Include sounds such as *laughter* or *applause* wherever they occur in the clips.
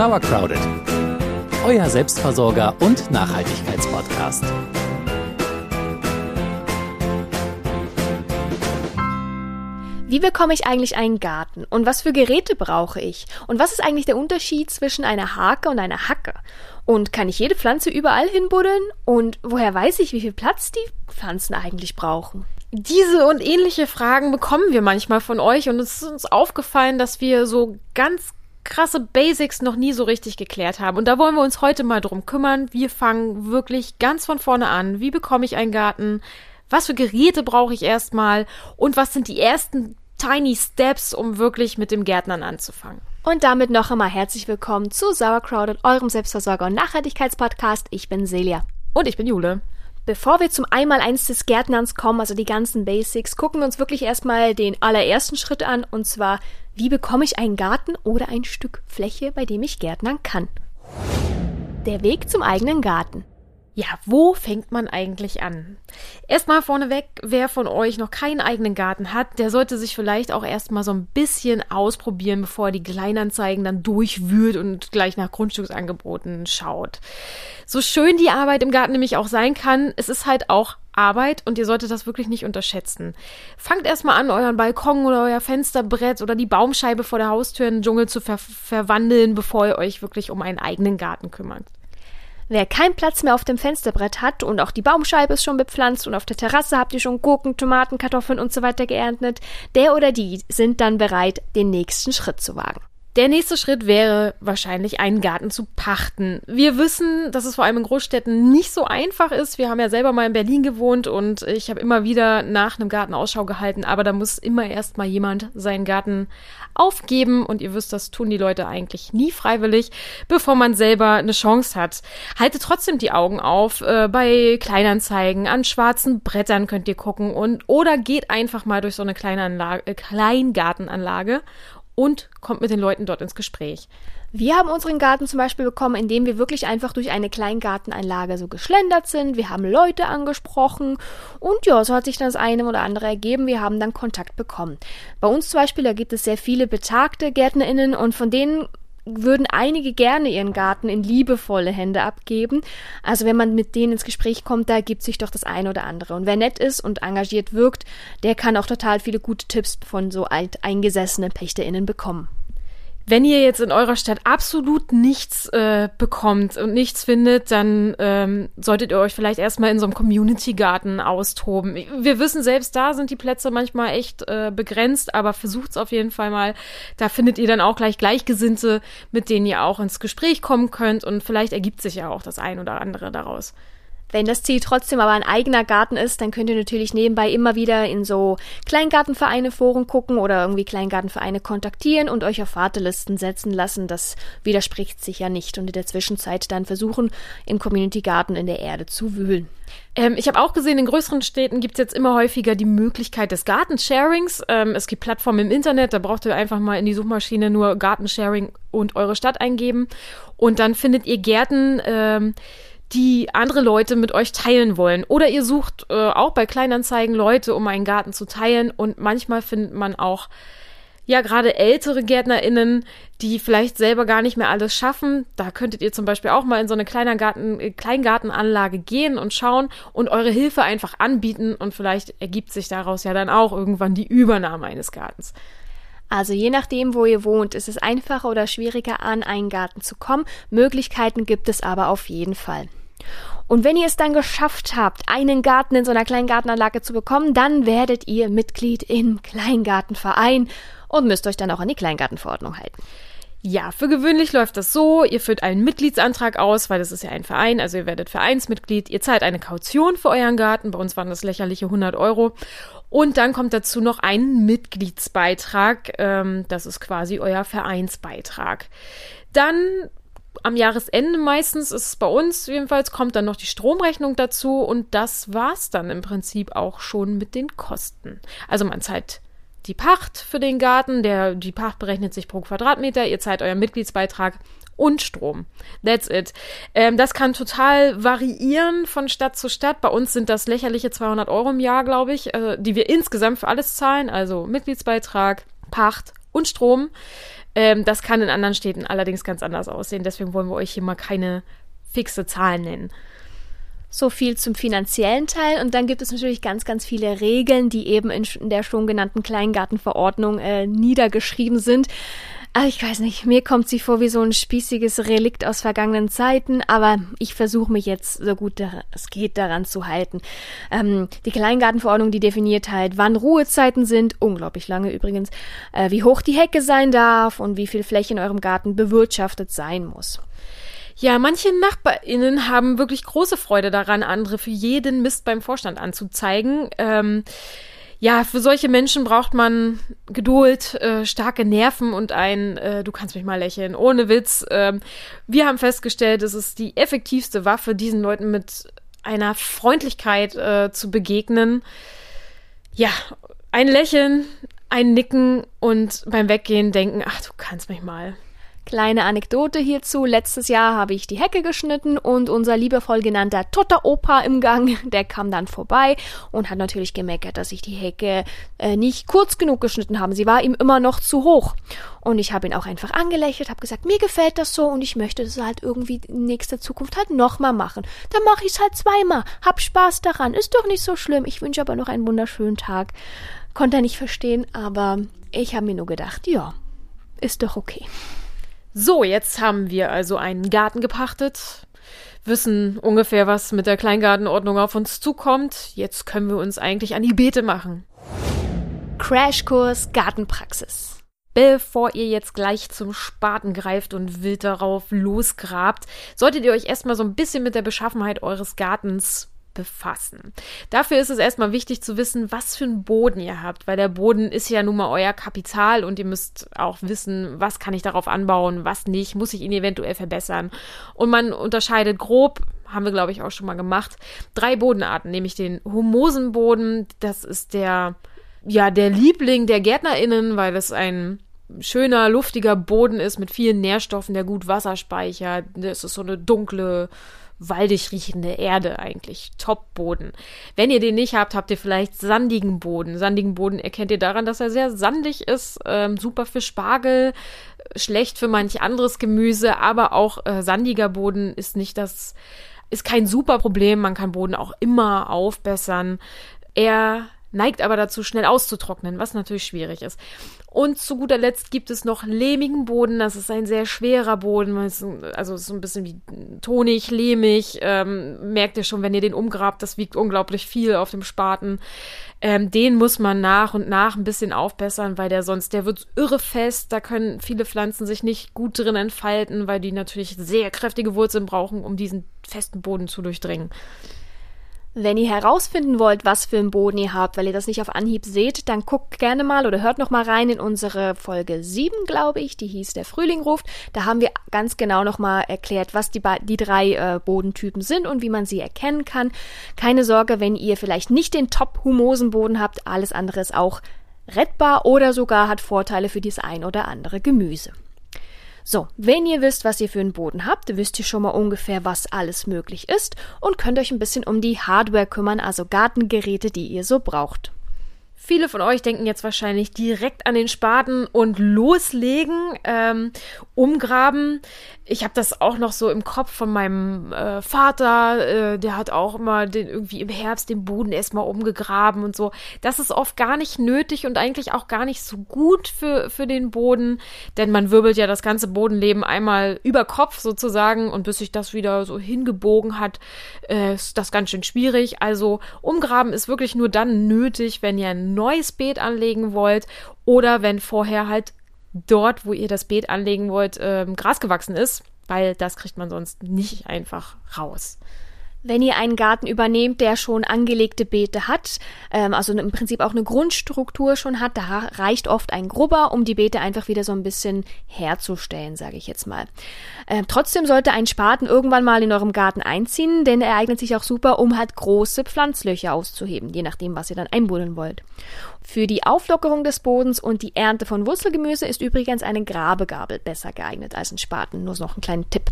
Sauercrowded, euer Selbstversorger und Nachhaltigkeitspodcast. Wie bekomme ich eigentlich einen Garten? Und was für Geräte brauche ich? Und was ist eigentlich der Unterschied zwischen einer Hake und einer Hacke? Und kann ich jede Pflanze überall hinbuddeln? Und woher weiß ich, wie viel Platz die Pflanzen eigentlich brauchen? Diese und ähnliche Fragen bekommen wir manchmal von euch und es ist uns aufgefallen, dass wir so ganz krasse Basics noch nie so richtig geklärt haben. Und da wollen wir uns heute mal drum kümmern. Wir fangen wirklich ganz von vorne an. Wie bekomme ich einen Garten? Was für Geräte brauche ich erstmal? Und was sind die ersten Tiny Steps, um wirklich mit dem Gärtnern anzufangen? Und damit noch einmal herzlich willkommen zu Sauercrowded, eurem Selbstversorger- und Nachhaltigkeitspodcast. Ich bin Celia. Und ich bin Jule. Bevor wir zum Einmaleins des Gärtnerns kommen, also die ganzen Basics, gucken wir uns wirklich erstmal den allerersten Schritt an, und zwar, wie bekomme ich einen Garten oder ein Stück Fläche, bei dem ich gärtnern kann? Der Weg zum eigenen Garten. Ja, wo fängt man eigentlich an? Erstmal vorneweg, wer von euch noch keinen eigenen Garten hat, der sollte sich vielleicht auch erstmal so ein bisschen ausprobieren, bevor er die Kleinanzeigen dann durchwühlt und gleich nach Grundstücksangeboten schaut. So schön die Arbeit im Garten nämlich auch sein kann, es ist halt auch Arbeit und ihr solltet das wirklich nicht unterschätzen. Fangt erstmal an, euren Balkon oder euer Fensterbrett oder die Baumscheibe vor der Haustür in den Dschungel zu ver verwandeln, bevor ihr euch wirklich um einen eigenen Garten kümmert. Wer keinen Platz mehr auf dem Fensterbrett hat und auch die Baumscheibe ist schon bepflanzt und auf der Terrasse habt ihr schon Gurken, Tomaten, Kartoffeln und so weiter geerntet, der oder die sind dann bereit, den nächsten Schritt zu wagen. Der nächste Schritt wäre wahrscheinlich einen Garten zu pachten. Wir wissen, dass es vor allem in Großstädten nicht so einfach ist. Wir haben ja selber mal in Berlin gewohnt und ich habe immer wieder nach einem Garten Ausschau gehalten, aber da muss immer erst mal jemand seinen Garten aufgeben und ihr wisst, das tun die Leute eigentlich nie freiwillig, bevor man selber eine Chance hat. Haltet trotzdem die Augen auf äh, bei Kleinanzeigen, an schwarzen Brettern könnt ihr gucken und oder geht einfach mal durch so eine kleine Anlage, Kleingartenanlage und kommt mit den Leuten dort ins Gespräch. Wir haben unseren Garten zum Beispiel bekommen, indem wir wirklich einfach durch eine Kleingartenanlage so geschlendert sind. Wir haben Leute angesprochen und ja, so hat sich dann das eine oder andere ergeben. Wir haben dann Kontakt bekommen. Bei uns zum Beispiel, da gibt es sehr viele betagte GärtnerInnen und von denen würden einige gerne ihren Garten in liebevolle Hände abgeben. Also wenn man mit denen ins Gespräch kommt, da gibt sich doch das eine oder andere. Und wer nett ist und engagiert wirkt, der kann auch total viele gute Tipps von so alteingesessenen PächterInnen bekommen. Wenn ihr jetzt in eurer Stadt absolut nichts äh, bekommt und nichts findet, dann ähm, solltet ihr euch vielleicht erstmal in so einem Community-Garten austoben. Wir wissen, selbst da sind die Plätze manchmal echt äh, begrenzt, aber versucht's auf jeden Fall mal. Da findet ihr dann auch gleich Gleichgesinnte, mit denen ihr auch ins Gespräch kommen könnt und vielleicht ergibt sich ja auch das ein oder andere daraus. Wenn das Ziel trotzdem aber ein eigener Garten ist, dann könnt ihr natürlich nebenbei immer wieder in so Kleingartenvereine Foren gucken oder irgendwie Kleingartenvereine kontaktieren und euch auf Wartelisten setzen lassen. Das widerspricht sich ja nicht und in der Zwischenzeit dann versuchen, im Community Garten in der Erde zu wühlen. Ähm, ich habe auch gesehen, in größeren Städten gibt es jetzt immer häufiger die Möglichkeit des Gartensharings. Ähm, es gibt Plattformen im Internet, da braucht ihr einfach mal in die Suchmaschine nur Gartensharing und eure Stadt eingeben und dann findet ihr Gärten. Ähm, die andere Leute mit euch teilen wollen. Oder ihr sucht äh, auch bei Kleinanzeigen Leute, um einen Garten zu teilen. Und manchmal findet man auch, ja, gerade ältere GärtnerInnen, die vielleicht selber gar nicht mehr alles schaffen. Da könntet ihr zum Beispiel auch mal in so eine Kleingarten, äh, Kleingartenanlage gehen und schauen und eure Hilfe einfach anbieten. Und vielleicht ergibt sich daraus ja dann auch irgendwann die Übernahme eines Gartens. Also je nachdem, wo ihr wohnt, ist es einfacher oder schwieriger, an einen Garten zu kommen. Möglichkeiten gibt es aber auf jeden Fall. Und wenn ihr es dann geschafft habt, einen Garten in so einer kleinen Gartenanlage zu bekommen, dann werdet ihr Mitglied im Kleingartenverein und müsst euch dann auch an die Kleingartenverordnung halten. Ja, für gewöhnlich läuft das so, ihr führt einen Mitgliedsantrag aus, weil das ist ja ein Verein, also ihr werdet Vereinsmitglied, ihr zahlt eine Kaution für euren Garten, bei uns waren das lächerliche 100 Euro. Und dann kommt dazu noch ein Mitgliedsbeitrag, ähm, das ist quasi euer Vereinsbeitrag. Dann am Jahresende meistens ist es bei uns jedenfalls, kommt dann noch die Stromrechnung dazu und das war's dann im Prinzip auch schon mit den Kosten. Also man zahlt die Pacht für den Garten, der, die Pacht berechnet sich pro Quadratmeter, ihr zahlt euren Mitgliedsbeitrag und Strom. That's it. Ähm, das kann total variieren von Stadt zu Stadt. Bei uns sind das lächerliche 200 Euro im Jahr, glaube ich, äh, die wir insgesamt für alles zahlen. Also Mitgliedsbeitrag, Pacht und Strom. Ähm, das kann in anderen Städten allerdings ganz anders aussehen. Deswegen wollen wir euch hier mal keine fixe Zahlen nennen. So viel zum finanziellen Teil. Und dann gibt es natürlich ganz, ganz viele Regeln, die eben in der schon genannten Kleingartenverordnung äh, niedergeschrieben sind. Ach, ich weiß nicht, mir kommt sie vor wie so ein spießiges Relikt aus vergangenen Zeiten, aber ich versuche mich jetzt so gut es geht daran zu halten. Ähm, die Kleingartenverordnung, die definiert halt, wann Ruhezeiten sind, unglaublich lange übrigens, äh, wie hoch die Hecke sein darf und wie viel Fläche in eurem Garten bewirtschaftet sein muss. Ja, manche NachbarInnen haben wirklich große Freude daran, andere für jeden Mist beim Vorstand anzuzeigen. Ähm, ja, für solche Menschen braucht man Geduld, äh, starke Nerven und ein, äh, du kannst mich mal lächeln, ohne Witz. Ähm, wir haben festgestellt, es ist die effektivste Waffe, diesen Leuten mit einer Freundlichkeit äh, zu begegnen. Ja, ein Lächeln, ein Nicken und beim Weggehen denken, ach, du kannst mich mal. Kleine Anekdote hierzu. Letztes Jahr habe ich die Hecke geschnitten und unser liebevoll genannter Totter Opa im Gang, *laughs* der kam dann vorbei und hat natürlich gemeckert, dass ich die Hecke äh, nicht kurz genug geschnitten habe. Sie war ihm immer noch zu hoch. Und ich habe ihn auch einfach angelächelt, habe gesagt, mir gefällt das so und ich möchte das halt irgendwie in nächster Zukunft halt nochmal machen. Dann mache ich es halt zweimal. Hab Spaß daran. Ist doch nicht so schlimm. Ich wünsche aber noch einen wunderschönen Tag. Konnte er nicht verstehen, aber ich habe mir nur gedacht, ja, ist doch okay. So, jetzt haben wir also einen Garten gepachtet, wissen ungefähr, was mit der Kleingartenordnung auf uns zukommt. Jetzt können wir uns eigentlich an die Beete machen. Crashkurs Gartenpraxis. Bevor ihr jetzt gleich zum Spaten greift und wild darauf losgrabt, solltet ihr euch erstmal so ein bisschen mit der Beschaffenheit eures Gartens befassen. Dafür ist es erstmal wichtig zu wissen, was für einen Boden ihr habt, weil der Boden ist ja nun mal euer Kapital und ihr müsst auch wissen, was kann ich darauf anbauen, was nicht, muss ich ihn eventuell verbessern. Und man unterscheidet grob, haben wir glaube ich auch schon mal gemacht, drei Bodenarten, nämlich den Humosenboden, das ist der ja, der Liebling der Gärtnerinnen, weil es ein schöner, luftiger Boden ist mit vielen Nährstoffen, der gut Wasser speichert. Das ist so eine dunkle, waldig riechende Erde eigentlich. Top-Boden. Wenn ihr den nicht habt, habt ihr vielleicht sandigen Boden. Sandigen Boden erkennt ihr daran, dass er sehr sandig ist. Ähm, super für Spargel, schlecht für manch anderes Gemüse, aber auch äh, sandiger Boden ist nicht das, ist kein super Problem. Man kann Boden auch immer aufbessern. Er neigt aber dazu, schnell auszutrocknen, was natürlich schwierig ist. Und zu guter Letzt gibt es noch lehmigen Boden. Das ist ein sehr schwerer Boden, also so ein bisschen wie tonig, lehmig. Ähm, merkt ihr schon, wenn ihr den umgrabt, das wiegt unglaublich viel auf dem Spaten. Ähm, den muss man nach und nach ein bisschen aufbessern, weil der sonst, der wird irre fest. Da können viele Pflanzen sich nicht gut drin entfalten, weil die natürlich sehr kräftige Wurzeln brauchen, um diesen festen Boden zu durchdringen. Wenn ihr herausfinden wollt, was für einen Boden ihr habt, weil ihr das nicht auf Anhieb seht, dann guckt gerne mal oder hört noch mal rein in unsere Folge 7, glaube ich, die hieß Der Frühling ruft. Da haben wir ganz genau noch mal erklärt, was die, die drei äh, Bodentypen sind und wie man sie erkennen kann. Keine Sorge, wenn ihr vielleicht nicht den Top-Humosenboden habt, alles andere ist auch rettbar oder sogar hat Vorteile für das ein oder andere Gemüse. So, wenn ihr wisst, was ihr für einen Boden habt, wisst ihr schon mal ungefähr, was alles möglich ist und könnt euch ein bisschen um die Hardware kümmern, also Gartengeräte, die ihr so braucht. Viele von euch denken jetzt wahrscheinlich direkt an den Spaten und loslegen, ähm, umgraben. Ich habe das auch noch so im Kopf von meinem äh, Vater, äh, der hat auch immer den, irgendwie im Herbst den Boden erstmal umgegraben und so. Das ist oft gar nicht nötig und eigentlich auch gar nicht so gut für, für den Boden, denn man wirbelt ja das ganze Bodenleben einmal über Kopf sozusagen und bis sich das wieder so hingebogen hat, äh, ist das ganz schön schwierig. Also umgraben ist wirklich nur dann nötig, wenn ihr ein neues Beet anlegen wollt oder wenn vorher halt dort, wo ihr das Beet anlegen wollt, ähm, Gras gewachsen ist, weil das kriegt man sonst nicht einfach raus. Wenn ihr einen Garten übernehmt, der schon angelegte Beete hat, ähm, also im Prinzip auch eine Grundstruktur schon hat, da reicht oft ein Grubber, um die Beete einfach wieder so ein bisschen herzustellen, sage ich jetzt mal. Ähm, trotzdem sollte ein Spaten irgendwann mal in eurem Garten einziehen, denn er eignet sich auch super, um halt große Pflanzlöcher auszuheben, je nachdem, was ihr dann einbuddeln wollt. Für die Auflockerung des Bodens und die Ernte von Wurzelgemüse ist übrigens eine Grabegabel besser geeignet als ein Spaten. Nur noch ein kleiner Tipp.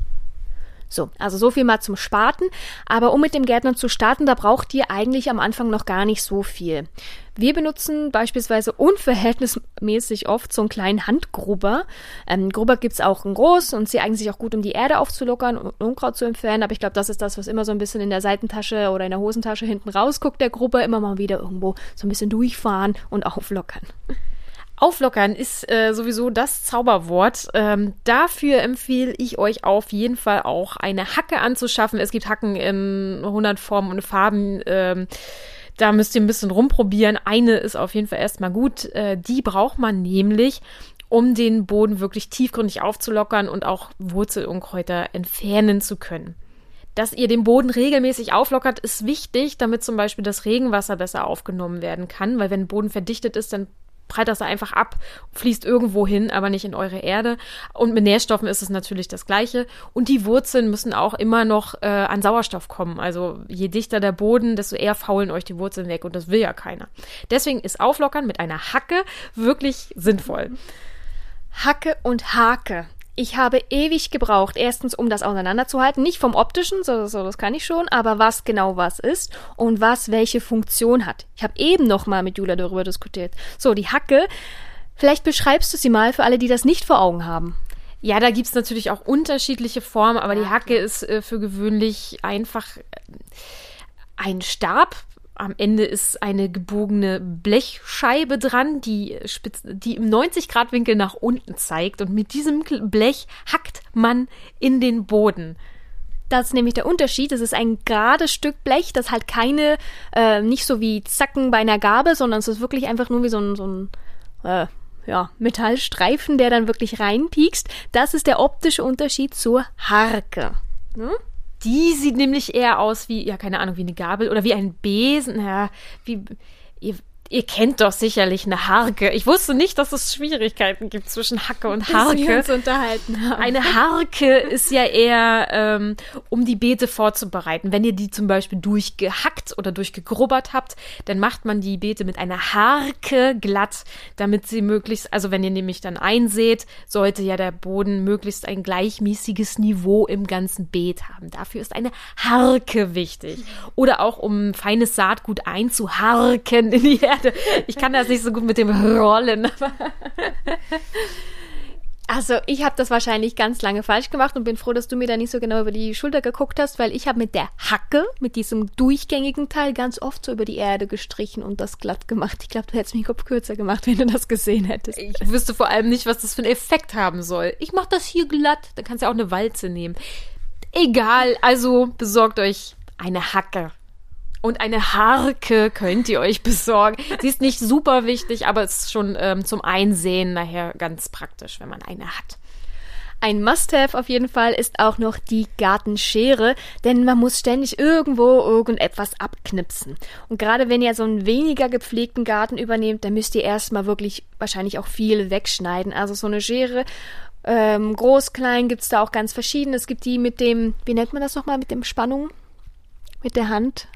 So, also so viel mal zum Spaten. Aber um mit dem Gärtnern zu starten, da braucht ihr eigentlich am Anfang noch gar nicht so viel. Wir benutzen beispielsweise unverhältnismäßig oft so einen kleinen Handgrubber. Ähm, Grubber gibt's auch in groß und sie eignen sich auch gut, um die Erde aufzulockern und Unkraut zu entfernen. Aber ich glaube, das ist das, was immer so ein bisschen in der Seitentasche oder in der Hosentasche hinten rausguckt, der Grubber. Immer mal wieder irgendwo so ein bisschen durchfahren und auflockern. Auflockern ist äh, sowieso das Zauberwort. Ähm, dafür empfehle ich euch auf jeden Fall auch eine Hacke anzuschaffen. Es gibt Hacken in 100 Formen und Farben. Ähm, da müsst ihr ein bisschen rumprobieren. Eine ist auf jeden Fall erstmal gut. Äh, die braucht man nämlich, um den Boden wirklich tiefgründig aufzulockern und auch Wurzelunkräuter entfernen zu können. Dass ihr den Boden regelmäßig auflockert, ist wichtig, damit zum Beispiel das Regenwasser besser aufgenommen werden kann, weil wenn Boden verdichtet ist, dann prallt das einfach ab, fließt irgendwo hin, aber nicht in eure Erde. Und mit Nährstoffen ist es natürlich das Gleiche. Und die Wurzeln müssen auch immer noch äh, an Sauerstoff kommen. Also je dichter der Boden, desto eher faulen euch die Wurzeln weg und das will ja keiner. Deswegen ist Auflockern mit einer Hacke wirklich sinnvoll. Hacke und Hake. Ich habe ewig gebraucht, erstens, um das auseinanderzuhalten, nicht vom optischen, so, so das kann ich schon, aber was genau was ist und was welche Funktion hat. Ich habe eben noch mal mit Julia darüber diskutiert. So, die Hacke, vielleicht beschreibst du sie mal für alle, die das nicht vor Augen haben. Ja, da gibt's natürlich auch unterschiedliche Formen, aber die Hacke ist äh, für gewöhnlich einfach äh, ein Stab, am Ende ist eine gebogene Blechscheibe dran, die, spitz, die im 90-Grad-Winkel nach unten zeigt. Und mit diesem Blech hackt man in den Boden. Das ist nämlich der Unterschied. Es ist ein gerades Stück Blech, das halt keine, äh, nicht so wie Zacken bei einer Gabel, sondern es ist wirklich einfach nur wie so ein, so ein äh, ja, Metallstreifen, der dann wirklich reinpiekst. Das ist der optische Unterschied zur Harke. Hm? Die sieht nämlich eher aus wie, ja, keine Ahnung, wie eine Gabel oder wie ein Besen. Ja, wie, ihr, ihr kennt doch sicherlich eine Harke. Ich wusste nicht, dass es Schwierigkeiten gibt zwischen Hacke und Harke. Wir uns unterhalten haben. Eine Harke ist ja eher, ähm, um die Beete vorzubereiten. Wenn ihr die zum Beispiel durchgehackt oder durchgegrubbert habt, dann macht man die Beete mit einer Harke glatt, damit sie möglichst, also wenn ihr nämlich dann einseht, sollte ja der Boden möglichst ein gleichmäßiges Niveau im ganzen Beet haben. Dafür ist eine Harke wichtig. Oder auch um feines Saatgut einzuharken in die Erde Ich kann das nicht so gut mit dem Rollen. Also ich habe das wahrscheinlich ganz lange falsch gemacht und bin froh, dass du mir da nicht so genau über die Schulter geguckt hast, weil ich habe mit der Hacke, mit diesem durchgängigen Teil, ganz oft so über die Erde gestrichen und das glatt gemacht. Ich glaube, du hättest mich Kopf kürzer gemacht, wenn du das gesehen hättest. Ich wüsste vor allem nicht, was das für einen Effekt haben soll. Ich mache das hier glatt, dann kannst du ja auch eine Walze nehmen. Egal, also besorgt euch eine Hacke. Und eine Harke könnt ihr euch besorgen. Sie ist nicht super wichtig, aber es ist schon ähm, zum Einsehen nachher ganz praktisch, wenn man eine hat. Ein Must-have auf jeden Fall ist auch noch die Gartenschere, denn man muss ständig irgendwo irgendetwas abknipsen. Und gerade wenn ihr so einen weniger gepflegten Garten übernehmt, dann müsst ihr erstmal wirklich wahrscheinlich auch viel wegschneiden. Also so eine Schere, ähm, groß, klein, gibt's da auch ganz verschiedene. Es gibt die mit dem, wie nennt man das nochmal, mit dem Spannung? Mit der Hand?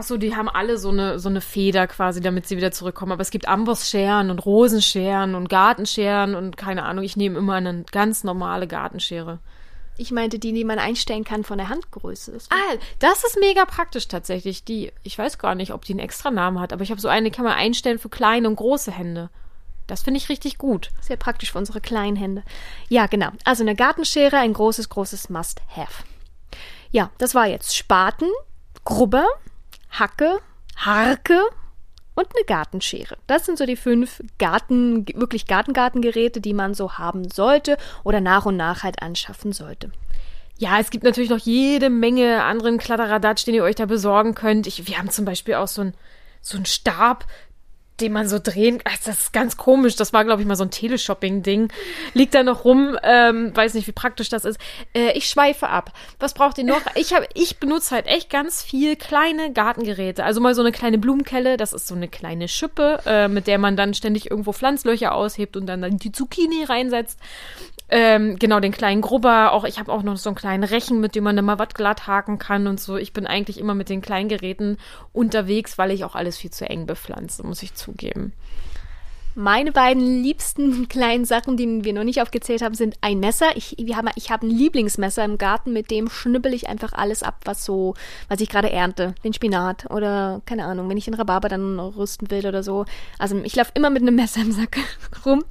Achso, die haben alle so eine, so eine Feder quasi, damit sie wieder zurückkommen. Aber es gibt Ambossscheren und Rosenscheren und Gartenscheren und keine Ahnung, ich nehme immer eine ganz normale Gartenschere. Ich meinte die, die man einstellen kann von der Handgröße. Das ah, das ist mega praktisch tatsächlich. Die, ich weiß gar nicht, ob die einen extra Namen hat, aber ich habe so eine, die kann man einstellen für kleine und große Hände. Das finde ich richtig gut. Sehr praktisch für unsere kleinen Hände. Ja, genau. Also eine Gartenschere, ein großes, großes Must-Have. Ja, das war jetzt Spaten, Grubber, Hacke, Harke und eine Gartenschere. Das sind so die fünf Garten, wirklich Gartengartengeräte, die man so haben sollte oder nach und nach halt anschaffen sollte. Ja, es gibt natürlich noch jede Menge anderen Kladderadatsch, den ihr euch da besorgen könnt. Ich, wir haben zum Beispiel auch so ein so Stab, den man so drehen. Ach, das ist ganz komisch. Das war, glaube ich, mal so ein Teleshopping-Ding. Liegt da noch rum. Ähm, weiß nicht, wie praktisch das ist. Äh, ich schweife ab. Was braucht ihr noch? Ich, hab, ich benutze halt echt ganz viel kleine Gartengeräte. Also mal so eine kleine Blumenkelle. Das ist so eine kleine Schippe, äh, mit der man dann ständig irgendwo Pflanzlöcher aushebt und dann, dann die Zucchini reinsetzt. Ähm, genau, den kleinen Grubber. Auch ich habe auch noch so einen kleinen Rechen, mit dem man mal was glatt haken kann und so. Ich bin eigentlich immer mit den kleinen Geräten unterwegs, weil ich auch alles viel zu eng bepflanze, muss ich zugeben. Meine beiden liebsten *laughs* kleinen Sachen, die wir noch nicht aufgezählt haben, sind ein Messer. Ich, wir haben, ich habe ein Lieblingsmesser im Garten, mit dem schnippel ich einfach alles ab, was so, was ich gerade ernte. Den Spinat oder keine Ahnung, wenn ich den Rhabarber dann rüsten will oder so. Also ich laufe immer mit einem *laughs* Messer im Sack *laughs* rum.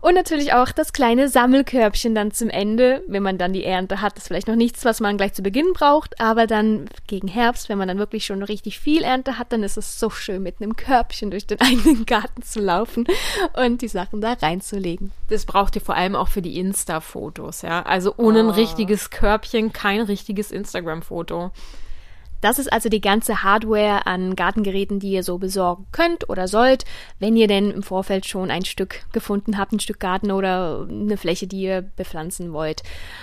Und natürlich auch das kleine Sammelkörbchen dann zum Ende, wenn man dann die Ernte hat. Das ist vielleicht noch nichts, was man gleich zu Beginn braucht, aber dann gegen Herbst, wenn man dann wirklich schon richtig viel Ernte hat, dann ist es so schön, mit einem Körbchen durch den eigenen Garten zu laufen *laughs* und die Sachen da reinzulegen. Das braucht ihr vor allem auch für die Insta-Fotos, ja. Also ohne ein Oh. richtiges Körbchen kein richtiges Instagram-Foto. Das ist also die ganze Hardware an Gartengeräten, die ihr so besorgen könnt oder sollt, wenn ihr denn im Vorfeld schon ein Stück gefunden habt, ein Stück Garten oder eine Fläche, die ihr bepflanzen wollt.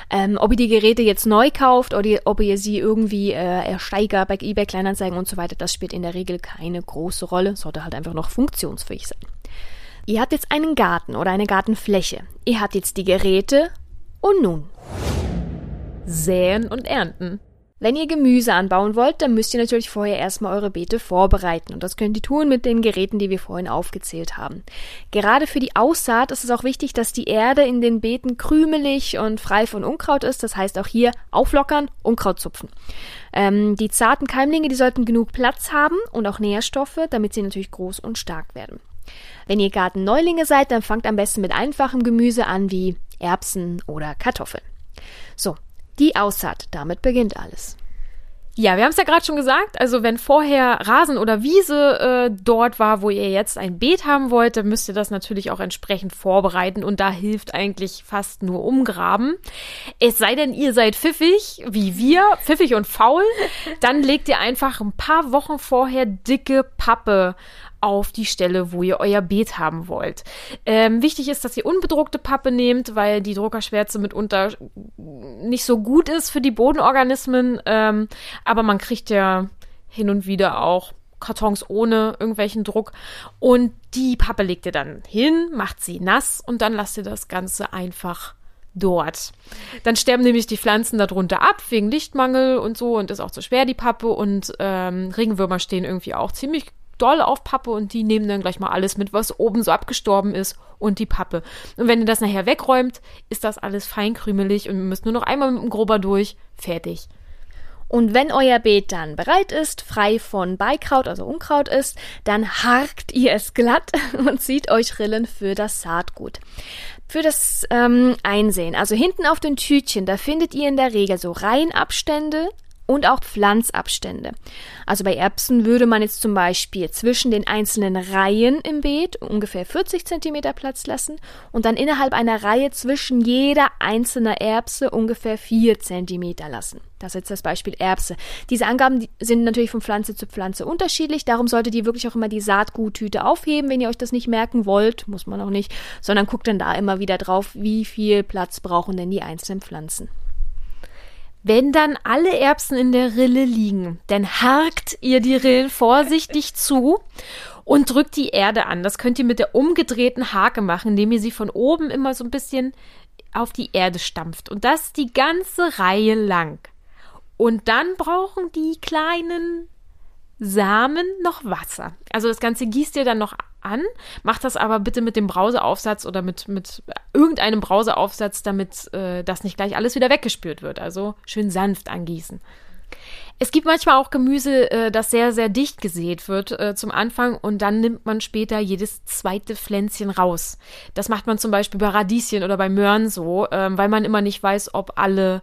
Ähm, ob ihr die Geräte jetzt neu kauft oder ob ihr sie irgendwie äh, ersteigert bei eBay Kleinanzeigen und so weiter, das spielt in der Regel keine große Rolle, sollte halt einfach noch funktionsfähig sein. Ihr habt jetzt einen Garten oder eine Gartenfläche. Ihr habt jetzt die Geräte und nun. Säen und ernten. Wenn ihr Gemüse anbauen wollt, dann müsst ihr natürlich vorher erstmal eure Beete vorbereiten. Und das könnt ihr tun mit den Geräten, die wir vorhin aufgezählt haben. Gerade für die Aussaat ist es auch wichtig, dass die Erde in den Beeten krümelig und frei von Unkraut ist. Das heißt auch hier auflockern, Unkraut zupfen. Ähm, die zarten Keimlinge, die sollten genug Platz haben und auch Nährstoffe, damit sie natürlich groß und stark werden. Wenn ihr Gartenneulinge seid, dann fangt am besten mit einfachem Gemüse an wie Erbsen oder Kartoffeln. So, die Aussaat, damit beginnt alles. Ja, wir haben es ja gerade schon gesagt. Also wenn vorher Rasen oder Wiese äh, dort war, wo ihr jetzt ein Beet haben wollt, dann müsst ihr das natürlich auch entsprechend vorbereiten. Und da hilft eigentlich fast nur umgraben. Es sei denn, ihr seid pfiffig, wie wir, pfiffig und faul. Dann legt ihr einfach ein paar Wochen vorher dicke Pappe auf die Stelle, wo ihr euer Beet haben wollt. Ähm, wichtig ist, dass ihr unbedruckte Pappe nehmt, weil die Druckerschwärze mitunter nicht so gut ist für die Bodenorganismen. Ähm, aber man kriegt ja hin und wieder auch Kartons ohne irgendwelchen Druck. Und die Pappe legt ihr dann hin, macht sie nass und dann lasst ihr das Ganze einfach dort. Dann sterben nämlich die Pflanzen darunter ab, wegen Lichtmangel und so und ist auch zu schwer, die Pappe. Und ähm, Regenwürmer stehen irgendwie auch ziemlich doll auf Pappe und die nehmen dann gleich mal alles mit, was oben so abgestorben ist und die Pappe. Und wenn ihr das nachher wegräumt, ist das alles feinkrümelig und ihr müsst nur noch einmal mit dem Grober durch, fertig. Und wenn euer Beet dann bereit ist, frei von Beikraut, also Unkraut ist, dann harkt ihr es glatt *laughs* und zieht euch Rillen für das Saatgut. Für das ähm, Einsehen, also hinten auf den Tütchen, da findet ihr in der Regel so Reihenabstände und auch Pflanzabstände. Also bei Erbsen würde man jetzt zum Beispiel zwischen den einzelnen Reihen im Beet ungefähr 40 Zentimeter Platz lassen und dann innerhalb einer Reihe zwischen jeder einzelnen Erbse ungefähr 4 Zentimeter lassen. Das ist jetzt das Beispiel Erbse. Diese Angaben sind natürlich von Pflanze zu Pflanze unterschiedlich. Darum solltet ihr wirklich auch immer die Saatguttüte aufheben, wenn ihr euch das nicht merken wollt. Muss man auch nicht. Sondern guckt dann da immer wieder drauf, wie viel Platz brauchen denn die einzelnen Pflanzen. Wenn dann alle Erbsen in der Rille liegen, dann harkt ihr die Rillen vorsichtig *laughs* zu und drückt die Erde an. Das könnt ihr mit der umgedrehten Hake machen, indem ihr sie von oben immer so ein bisschen auf die Erde stampft. Und das die ganze Reihe lang. Und dann brauchen die kleinen Samen noch Wasser. Also das Ganze gießt ihr dann noch an, macht das aber bitte mit dem Brauseaufsatz oder mit, mit irgendeinem Brauseaufsatz, damit äh, das nicht gleich alles wieder weggespült wird. Also schön sanft angießen. Es gibt manchmal auch Gemüse, äh, das sehr, sehr dicht gesät wird äh, zum Anfang und dann nimmt man später jedes zweite Pflänzchen raus. Das macht man zum Beispiel bei Radieschen oder bei Möhren so, ähm, weil man immer nicht weiß, ob alle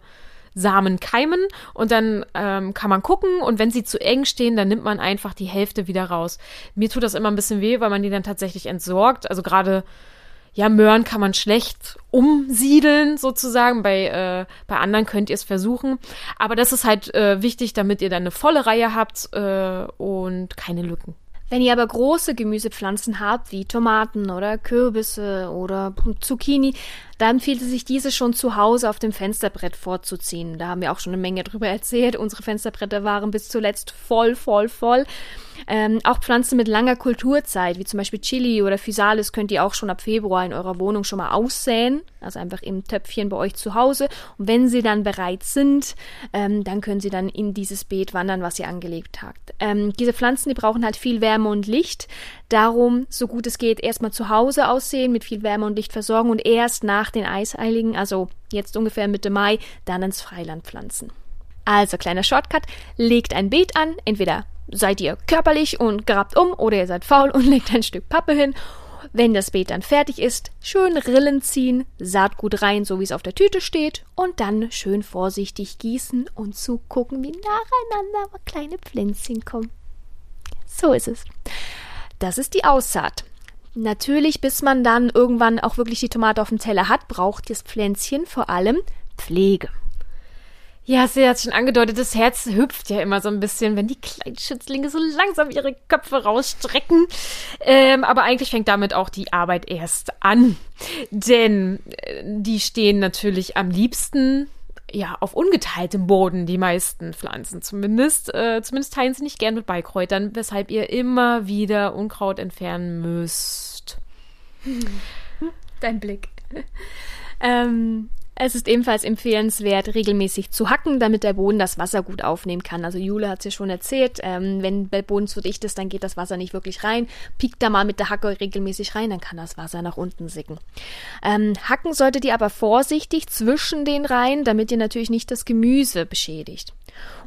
Samen keimen und dann ähm, kann man gucken und wenn sie zu eng stehen, dann nimmt man einfach die Hälfte wieder raus. Mir tut das immer ein bisschen weh, weil man die dann tatsächlich entsorgt. Also gerade ja, Möhren kann man schlecht umsiedeln sozusagen. Bei, äh, bei anderen könnt ihr es versuchen. Aber das ist halt äh, wichtig, damit ihr dann eine volle Reihe habt äh, und keine Lücken. Wenn ihr aber große Gemüsepflanzen habt, wie Tomaten oder Kürbisse oder Zucchini, dann empfiehlt es sich, diese schon zu Hause auf dem Fensterbrett vorzuziehen. Da haben wir auch schon eine Menge drüber erzählt. Unsere Fensterbretter waren bis zuletzt voll, voll, voll. Ähm, auch Pflanzen mit langer Kulturzeit, wie zum Beispiel Chili oder Physalis, könnt ihr auch schon ab Februar in eurer Wohnung schon mal aussäen. Also einfach im Töpfchen bei euch zu Hause. Und wenn sie dann bereit sind, ähm, dann können sie dann in dieses Beet wandern, was ihr angelegt habt. Ähm, diese Pflanzen, die brauchen halt viel Wärme und Licht. Darum, so gut es geht, erstmal zu Hause aussehen, mit viel Wärme und Licht versorgen und erst nach den Eiseiligen, also jetzt ungefähr Mitte Mai, dann ins Freiland pflanzen. Also kleiner Shortcut, legt ein Beet an, entweder seid ihr körperlich und grabt um oder ihr seid faul und *laughs* legt ein Stück Pappe hin. Wenn das Beet dann fertig ist, schön Rillen ziehen, Saatgut rein, so wie es auf der Tüte steht, und dann schön vorsichtig gießen und zugucken, wie nacheinander kleine Pflänzchen kommen. So ist es. Das ist die Aussaat. Natürlich, bis man dann irgendwann auch wirklich die Tomate auf dem Teller hat, braucht das Pflänzchen vor allem Pflege. Ja, sie hat schon angedeutet, das Herz hüpft ja immer so ein bisschen, wenn die kleinen Schützlinge so langsam ihre Köpfe rausstrecken. Ähm, aber eigentlich fängt damit auch die Arbeit erst an. Denn äh, die stehen natürlich am liebsten ja, auf ungeteiltem Boden, die meisten Pflanzen zumindest. Äh, zumindest teilen sie nicht gern mit Beikräutern, weshalb ihr immer wieder Unkraut entfernen müsst. Dein Blick. *laughs* ähm, es ist ebenfalls empfehlenswert, regelmäßig zu hacken, damit der Boden das Wasser gut aufnehmen kann. Also Jule hat es ja schon erzählt, ähm, wenn der Boden zu dicht ist, dann geht das Wasser nicht wirklich rein. Piekt da mal mit der Hacke regelmäßig rein, dann kann das Wasser nach unten sicken. Ähm, hacken solltet ihr aber vorsichtig zwischen den Reihen, damit ihr natürlich nicht das Gemüse beschädigt.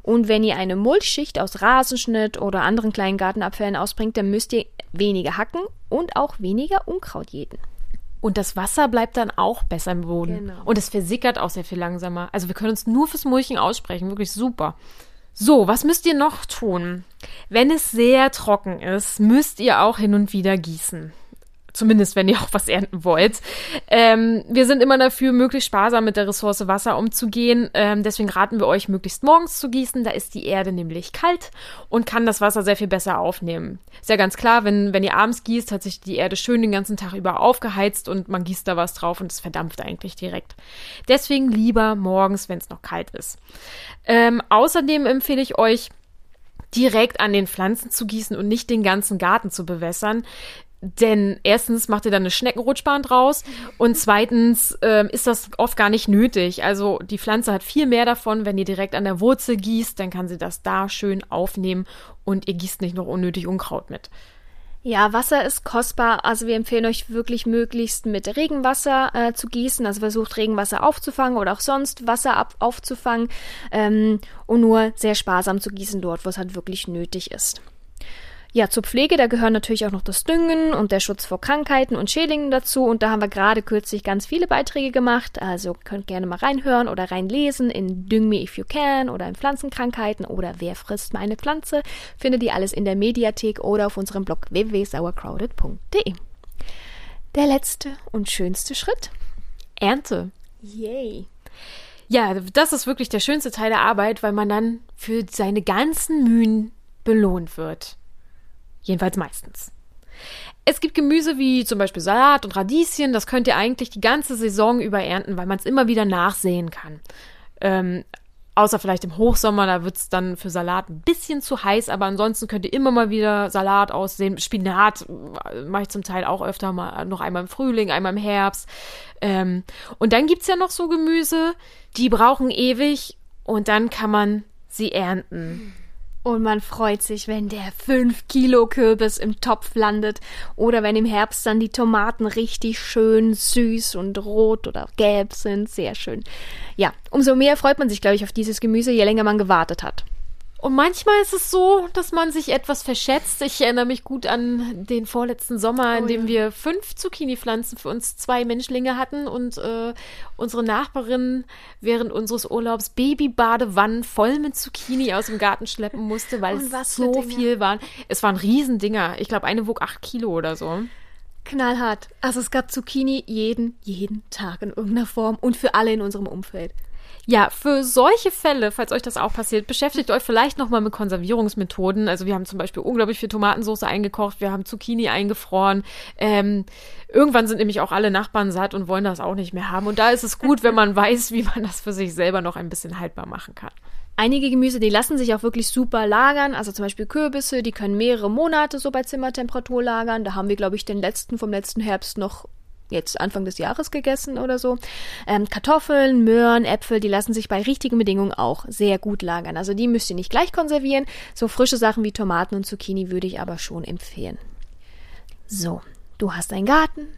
Und wenn ihr eine Mulchschicht aus Rasenschnitt oder anderen kleinen Gartenabfällen ausbringt, dann müsst ihr weniger hacken und auch weniger Unkraut jäten. Und das Wasser bleibt dann auch besser im Boden. Genau. Und es versickert auch sehr viel langsamer. Also wir können uns nur fürs Mulchen aussprechen. Wirklich super. So, was müsst ihr noch tun? Wenn es sehr trocken ist, müsst ihr auch hin und wieder gießen. Zumindest, wenn ihr auch was ernten wollt. Ähm, wir sind immer dafür, möglichst sparsam mit der Ressource Wasser umzugehen. Ähm, deswegen raten wir euch, möglichst morgens zu gießen. Da ist die Erde nämlich kalt und kann das Wasser sehr viel besser aufnehmen. Ist ja ganz klar, wenn, wenn ihr abends gießt, hat sich die Erde schön den ganzen Tag über aufgeheizt und man gießt da was drauf und es verdampft eigentlich direkt. Deswegen lieber morgens, wenn es noch kalt ist. Ähm, außerdem empfehle ich euch, direkt an den Pflanzen zu gießen und nicht den ganzen Garten zu bewässern. Denn erstens macht ihr dann eine Schneckenrutschbahn draus und zweitens ähm, ist das oft gar nicht nötig. Also die Pflanze hat viel mehr davon, wenn ihr direkt an der Wurzel gießt, dann kann sie das da schön aufnehmen und ihr gießt nicht noch unnötig Unkraut mit. Ja, Wasser ist kostbar. Also wir empfehlen euch wirklich möglichst mit Regenwasser äh, zu gießen. Also versucht Regenwasser aufzufangen oder auch sonst Wasser ab aufzufangen ähm, und nur sehr sparsam zu gießen dort, wo es halt wirklich nötig ist. Ja, zur Pflege, da gehören natürlich auch noch das Düngen und der Schutz vor Krankheiten und Schädlingen dazu. Und da haben wir gerade kürzlich ganz viele Beiträge gemacht. Also könnt gerne mal reinhören oder reinlesen in Düng Me If You Can oder in Pflanzenkrankheiten oder Wer frisst meine Pflanze. Findet ihr alles in der Mediathek oder auf unserem Blog www.sauercrowded.de. Der letzte und schönste Schritt. Ernte. Yay. Ja, das ist wirklich der schönste Teil der Arbeit, weil man dann für seine ganzen Mühen belohnt wird. Jedenfalls meistens. Es gibt Gemüse wie zum Beispiel Salat und Radieschen, das könnt ihr eigentlich die ganze Saison über ernten, weil man es immer wieder nachsehen kann. Ähm, außer vielleicht im Hochsommer, da wird es dann für Salat ein bisschen zu heiß, aber ansonsten könnt ihr immer mal wieder Salat aussehen. Spinat äh, mache ich zum Teil auch öfter mal, noch einmal im Frühling, einmal im Herbst. Ähm, und dann gibt es ja noch so Gemüse, die brauchen ewig und dann kann man sie ernten. Und man freut sich, wenn der 5 Kilo Kürbis im Topf landet oder wenn im Herbst dann die Tomaten richtig schön süß und rot oder gelb sind. Sehr schön. Ja, umso mehr freut man sich, glaube ich, auf dieses Gemüse, je länger man gewartet hat. Und manchmal ist es so, dass man sich etwas verschätzt. Ich erinnere mich gut an den vorletzten Sommer, oh, in dem ja. wir fünf Zucchini-Pflanzen für uns zwei Menschlinge hatten und äh, unsere Nachbarin während unseres Urlaubs Babybadewannen voll mit Zucchini aus dem Garten schleppen musste, weil es so viel waren. Es waren Riesendinger. Ich glaube, eine wog acht Kilo oder so. Knallhart. Also es gab Zucchini jeden, jeden Tag in irgendeiner Form und für alle in unserem Umfeld. Ja, für solche Fälle, falls euch das auch passiert, beschäftigt euch vielleicht nochmal mit Konservierungsmethoden. Also wir haben zum Beispiel unglaublich viel Tomatensauce eingekocht, wir haben Zucchini eingefroren. Ähm, irgendwann sind nämlich auch alle Nachbarn satt und wollen das auch nicht mehr haben. Und da ist es gut, wenn man *laughs* weiß, wie man das für sich selber noch ein bisschen haltbar machen kann. Einige Gemüse, die lassen sich auch wirklich super lagern. Also zum Beispiel Kürbisse, die können mehrere Monate so bei Zimmertemperatur lagern. Da haben wir, glaube ich, den letzten vom letzten Herbst noch jetzt Anfang des Jahres gegessen oder so. Ähm, Kartoffeln, Möhren, Äpfel, die lassen sich bei richtigen Bedingungen auch sehr gut lagern. Also die müsst ihr nicht gleich konservieren. So frische Sachen wie Tomaten und Zucchini würde ich aber schon empfehlen. So, du hast einen Garten,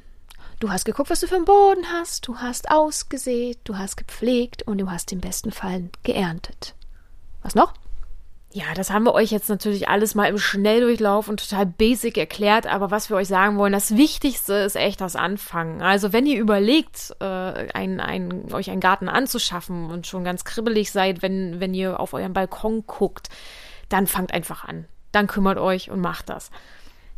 du hast geguckt, was du für einen Boden hast, du hast ausgesät, du hast gepflegt und du hast im besten Fall geerntet. Was noch? Ja, das haben wir euch jetzt natürlich alles mal im Schnelldurchlauf und total basic erklärt, aber was wir euch sagen wollen, das Wichtigste ist echt das Anfangen. Also wenn ihr überlegt, äh, ein, ein, euch einen Garten anzuschaffen und schon ganz kribbelig seid, wenn, wenn ihr auf euren Balkon guckt, dann fangt einfach an. Dann kümmert euch und macht das.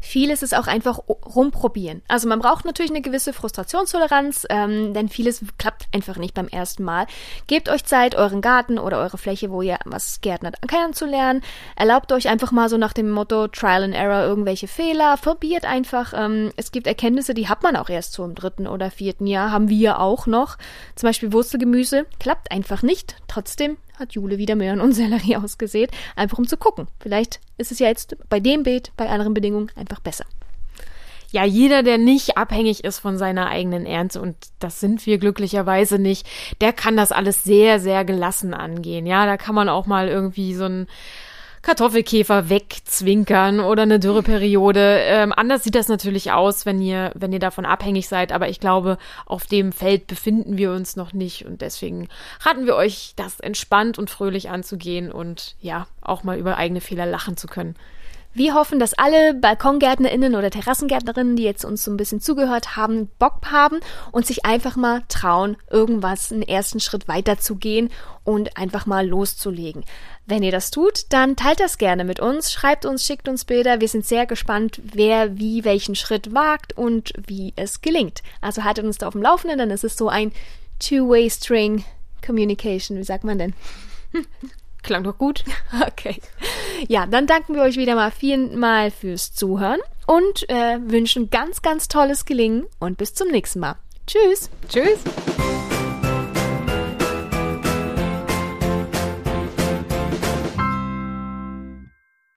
Vieles ist auch einfach rumprobieren. Also man braucht natürlich eine gewisse Frustrationstoleranz, ähm, denn vieles klappt einfach nicht beim ersten Mal. Gebt euch Zeit, euren Garten oder eure Fläche, wo ihr was gärtnert, kennenzulernen. Erlaubt euch einfach mal so nach dem Motto Trial and Error irgendwelche Fehler. Probiert einfach. Ähm, es gibt Erkenntnisse, die hat man auch erst so im dritten oder vierten Jahr, haben wir auch noch. Zum Beispiel Wurzelgemüse klappt einfach nicht. Trotzdem hat Jule wieder Möhren und Sellerie ausgesät, einfach um zu gucken. Vielleicht ist es ja jetzt bei dem Beet, bei anderen Bedingungen einfach besser. Ja, jeder, der nicht abhängig ist von seiner eigenen Ernte, und das sind wir glücklicherweise nicht, der kann das alles sehr, sehr gelassen angehen. Ja, da kann man auch mal irgendwie so ein Kartoffelkäfer wegzwinkern oder eine Dürreperiode. Ähm, anders sieht das natürlich aus, wenn ihr, wenn ihr davon abhängig seid, aber ich glaube, auf dem Feld befinden wir uns noch nicht und deswegen raten wir euch, das entspannt und fröhlich anzugehen und ja, auch mal über eigene Fehler lachen zu können. Wir hoffen, dass alle BalkongärtnerInnen oder Terrassengärtnerinnen, die jetzt uns so ein bisschen zugehört haben, Bock haben und sich einfach mal trauen, irgendwas einen ersten Schritt weiterzugehen und einfach mal loszulegen. Wenn ihr das tut, dann teilt das gerne mit uns, schreibt uns, schickt uns Bilder. Wir sind sehr gespannt, wer wie welchen Schritt wagt und wie es gelingt. Also haltet uns da auf dem Laufenden, dann ist es so ein Two-Way-String Communication. Wie sagt man denn? *laughs* Klang doch gut. *laughs* Okay. Ja, dann danken wir euch wieder mal vielmal fürs Zuhören und äh, wünschen ganz, ganz tolles Gelingen und bis zum nächsten Mal. Tschüss. Tschüss.